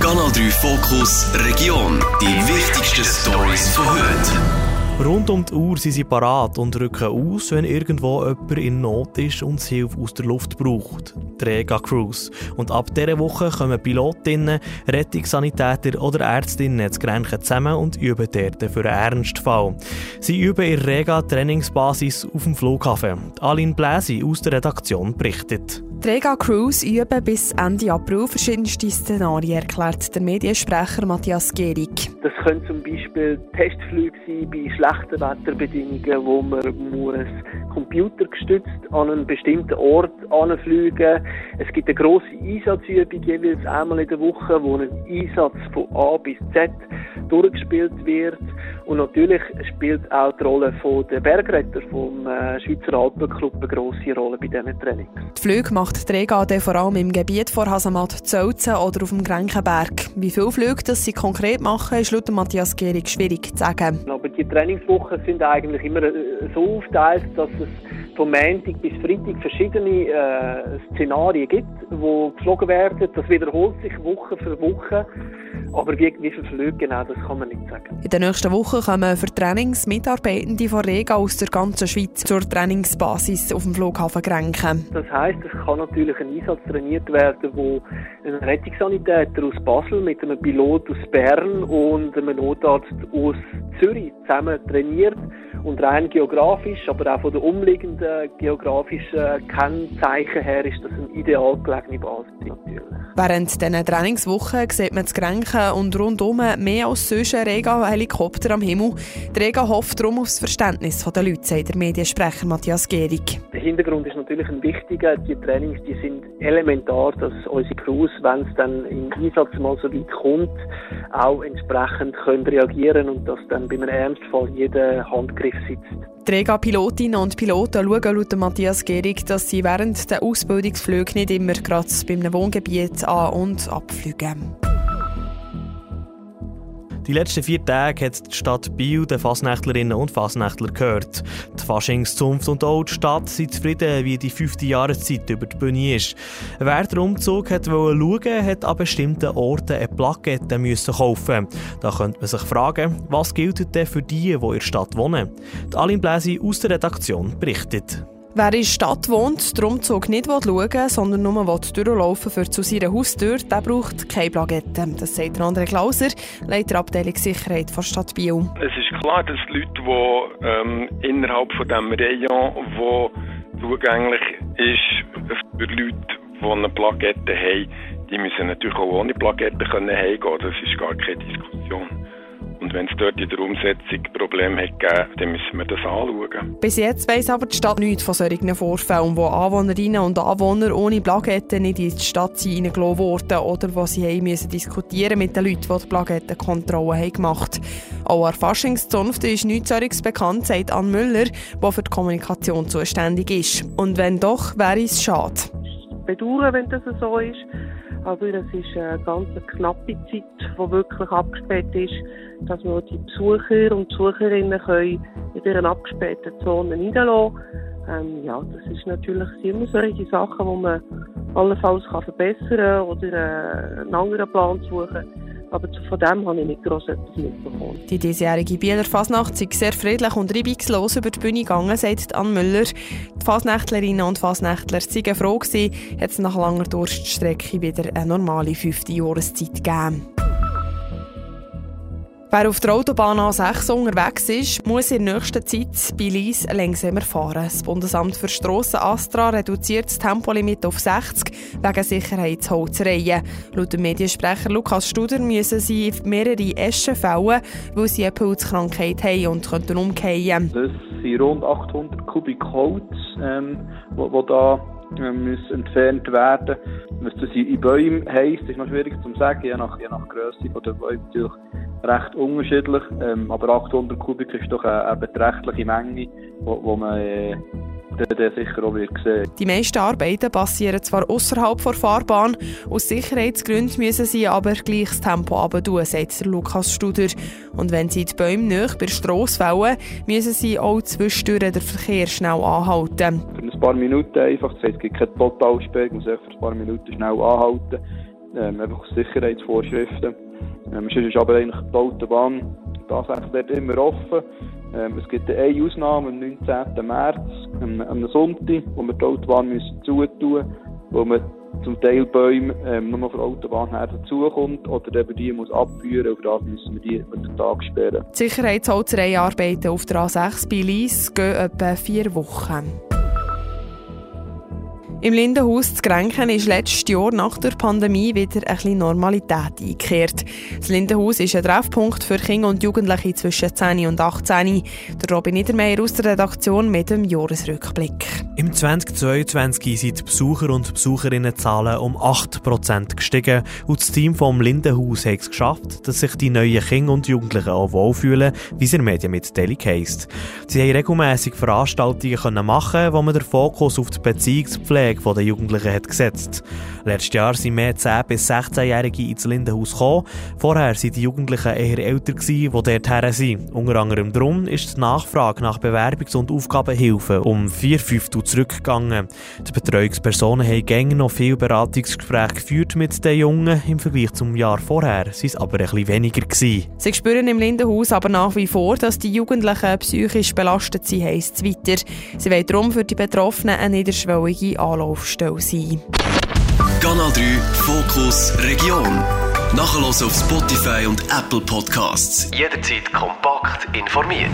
Kanal 3 Fokus Region. Die wichtigsten Stories von heute. Rund um die Uhr sind sie parat und rücken aus, wenn irgendwo jemand in Not ist und Hilfe aus der Luft braucht. Rega Cruise. Und ab dieser Woche kommen Pilotinnen, Rettungssanitäter oder Ärztinnen zu Grenchen zusammen und üben dort für einen Ernstfall. Sie üben in Rega Trainingsbasis auf dem Flughafen. Aline Bläsi aus der Redaktion berichtet. Die Rega Cruise üben bis Ende April verschiedenste Szenarien, erklärt der Mediensprecher Matthias Gehrig. Das können zum Beispiel Testflüge sein bei schlechten Wetterbedingungen, wo man muss computergestützt an einen bestimmten Ort anfliegen. Es gibt eine grosse Einsatzübung jeweils einmal in der Woche, wo ein Einsatz von A bis Z durchgespielt wird. Und natürlich spielt auch die Rolle der Bergretter vom äh, Schweizer Alpenclub eine grosse Rolle bei diesen Trainings. Die Flüge macht die Regade vor allem im Gebiet vor Hasamat Zölzen oder auf dem Grenkenberg. Wie viele Flüge das sie konkret machen, ist laut Matthias Gehrig schwierig zu sagen. Aber die Trainingswochen sind eigentlich immer äh, so aufgeteilt, dass es von Montag bis Freitag verschiedene äh, Szenarien gibt, die geflogen werden. Das wiederholt sich Woche für Woche. Aber wie, wie viele Flüge genau, das kann man nicht sagen. In den nächsten Wochen kommen für Trainings Mitarbeitende von Rega aus der ganzen Schweiz zur Trainingsbasis auf dem Flughafen Grenken. Das heisst, es kann natürlich ein Einsatz trainiert werden, wo ein Rettungssanitäter aus Basel mit einem Pilot aus Bern und einem Notarzt aus Zürich zusammen trainiert und rein geografisch, aber auch von den umliegenden geografischen Kennzeichen her ist das eine ideal gelegene Basis natürlich. Während diesen Trainingswochen sieht man das Grenken und rundum mehr als sonst Rega-Helikopter am Himmel. Die Rega hofft darum auf das Verständnis der Leute, sagt der Mediensprecher Matthias Gehrig. Der Hintergrund ist natürlich ein wichtiger. Die Trainings die sind elementar, dass unsere Crews, wenn es dann im Einsatz mal so weit kommt, auch entsprechend können reagieren und dass dann bei einem Ernstfall jeder Handgriff sitzt. Die Rega-Pilotinnen und Piloten schauen laut Matthias Gehrig, dass sie während der Ausbildungsflüge nicht immer gerade bei einem Wohngebiet an- und abfliegen. Die letzten vier Tage hat die Stadt Biel den Fasnächtlerinnen und Fasnächtler gehört. Die Faschingszunft und auch die Stadt sind zufrieden, wie die fünfte Jahreszeit über die Bühne ist. Wer den Umzug hat schauen hat an bestimmten Orten eine Plakette müssen kaufen. Da könnte man sich fragen, was gilt denn für die, die in der Stadt wohnen? Die Aline Bläsi aus der Redaktion berichtet. Wer in der Stadt wohnt, den Umzug nicht schauen sondern nur durchlaufen für zu seiner Haustür, der braucht keine Plakette. Das sagt André Klauser, Leiter Abteilung Sicherheit der Stadt Biel. Es ist klar, dass Leute, die ähm, innerhalb von diesem Rayon, wo zugänglich ist für Leute, die eine Plakette haben, die müssen natürlich auch ohne Plakette können heimgehen. Das ist gar keine Diskussion. Und wenn es dort in der Umsetzung Probleme hat gegeben, dann müssen wir das anschauen. Bis jetzt weiss aber die Stadt nichts von solchen Vorfällen, wo Anwohnerinnen und Anwohner ohne Plaketten nicht in die Stadt reingelassen wurden oder wo sie haben müssen diskutieren mit den Leuten, die die Plakettenkontrolle haben gemacht Auch an Faschingszunft ist nichts solches bekannt, sagt Ann Müller, die für die Kommunikation zuständig ist. Und wenn doch, wäre es schade. Bedauern, wenn das so ist. Aber es ist eine ganz knappe Zeit, die wirklich abgesperrt ist, dass wir die Besucher und Besucherinnen können in dieser abgesperrten Zone niederlassen ähm, Ja, das ist natürlich immer solche Sachen, die man allenfalls kann verbessern kann oder äh, einen anderen Plan suchen aber von dem habe ich nicht gross etwas mitbekommen. Die diesjährige Bieler Fasnacht sei sehr friedlich und reibungslos über die Bühne gegangen, sagt Ann Müller. Die Fasnächtlerinnen und Fasnächtler seien froh hat es nach langer Durststrecke wieder eine normale fünfte Jahreszeit gegeben. Wer auf der Autobahn A6 unterwegs ist, muss in der nächsten Zeit bei Lies langsamer fahren. Das Bundesamt für Strassen Astra reduziert das Tempolimit auf 60 wegen Sicherheitsholzereien. Laut dem Mediensprecher Lukas Studer müssen sie mehrere Eschen fällen, weil sie eine Pilzkrankheit haben und könnten umkehren. Das sind rund 800 Kubik Holz, ähm, wo da muss entfernt werden. Was das in Bäumen heisst, ist noch schwierig zu sagen, je nach, je nach Größe der Bäume recht unterschiedlich. Ähm, aber 800 Kubik ist doch eine, eine beträchtliche Menge, wo, wo man äh, dann sicher auch wird sehen. Die meisten Arbeiten passieren zwar außerhalb der Fahrbahn, aus Sicherheitsgründen müssen sie aber gleich das Tempo runter sagt Lukas Studer. Und wenn sie die Bäume nicht bei der Strasse fällen, müssen sie auch zwischendurch den Verkehr schnell anhalten. Für ein paar Minuten einfach, das heisst, es gibt keine Totalsperrung, man muss für ein paar Minuten schnell anhalten ähm, einfach Sicherheitsvorschriften. Ähm, sonst ist aber eigentlich die Autobahn tatsächlich dort immer offen. Ähm, es gibt eine Ausnahme am 19. März, am, am Sonntag, wo wir die Autobahn müssen zutun müssen, wo man zum Teil Bäume ähm, nur von der Autobahn her dazukommt oder eben die muss abführen. Auf das müssen wir die über den Tag sperren. Die Sicherheitsholzerei-Arbeiten auf der A6 bei Lies gehen etwa vier Wochen. Im Lindenhaus zu Grenken ist letztes Jahr nach der Pandemie wieder ein bisschen Normalität eingekehrt. Das Lindenhaus ist ein Treffpunkt für Kinder und Jugendliche zwischen 10 und 18. Der Robin Niedermeyer aus der Redaktion mit dem Jahresrückblick. Im 2022 sind die Besucher und Besucherinnenzahlen um 8% gestiegen und das Team vom Lindenhaus hat es geschafft, dass sich die neuen Kinder und Jugendlichen auch wohlfühlen, wie es in Medien mit Daily heisst. Sie haben regelmässig Veranstaltungen machen, wo man den Fokus auf die Beziehungspflege Pflege der Jugendlichen hat gesetzt. Letztes Jahr sind mehr 10- bis 16-Jährige ins Lindenhaus gekommen. Vorher waren die Jugendlichen eher älter, die dort her sind. Unter anderem darum ist die Nachfrage nach Bewerbungs- und Aufgabenhilfen um vier Fünftel zurückgegangen. Die Betreuungspersonen haben gängig noch viele Beratungsgespräche geführt mit den Jungen. Im Vergleich zum Jahr vorher waren es aber bisschen weniger. Gewesen. Sie spüren im Lindenhaus aber nach wie vor, dass die Jugendlichen psychisch belastet sind, heisst es weiter. Sie wollen darum für die Betroffenen eine niederschwellige Anlaufstelle Anlaufstelle sein. Kanal 3 Fokus Region. Nachher auf Spotify und Apple Podcasts. Jederzeit kompakt informiert.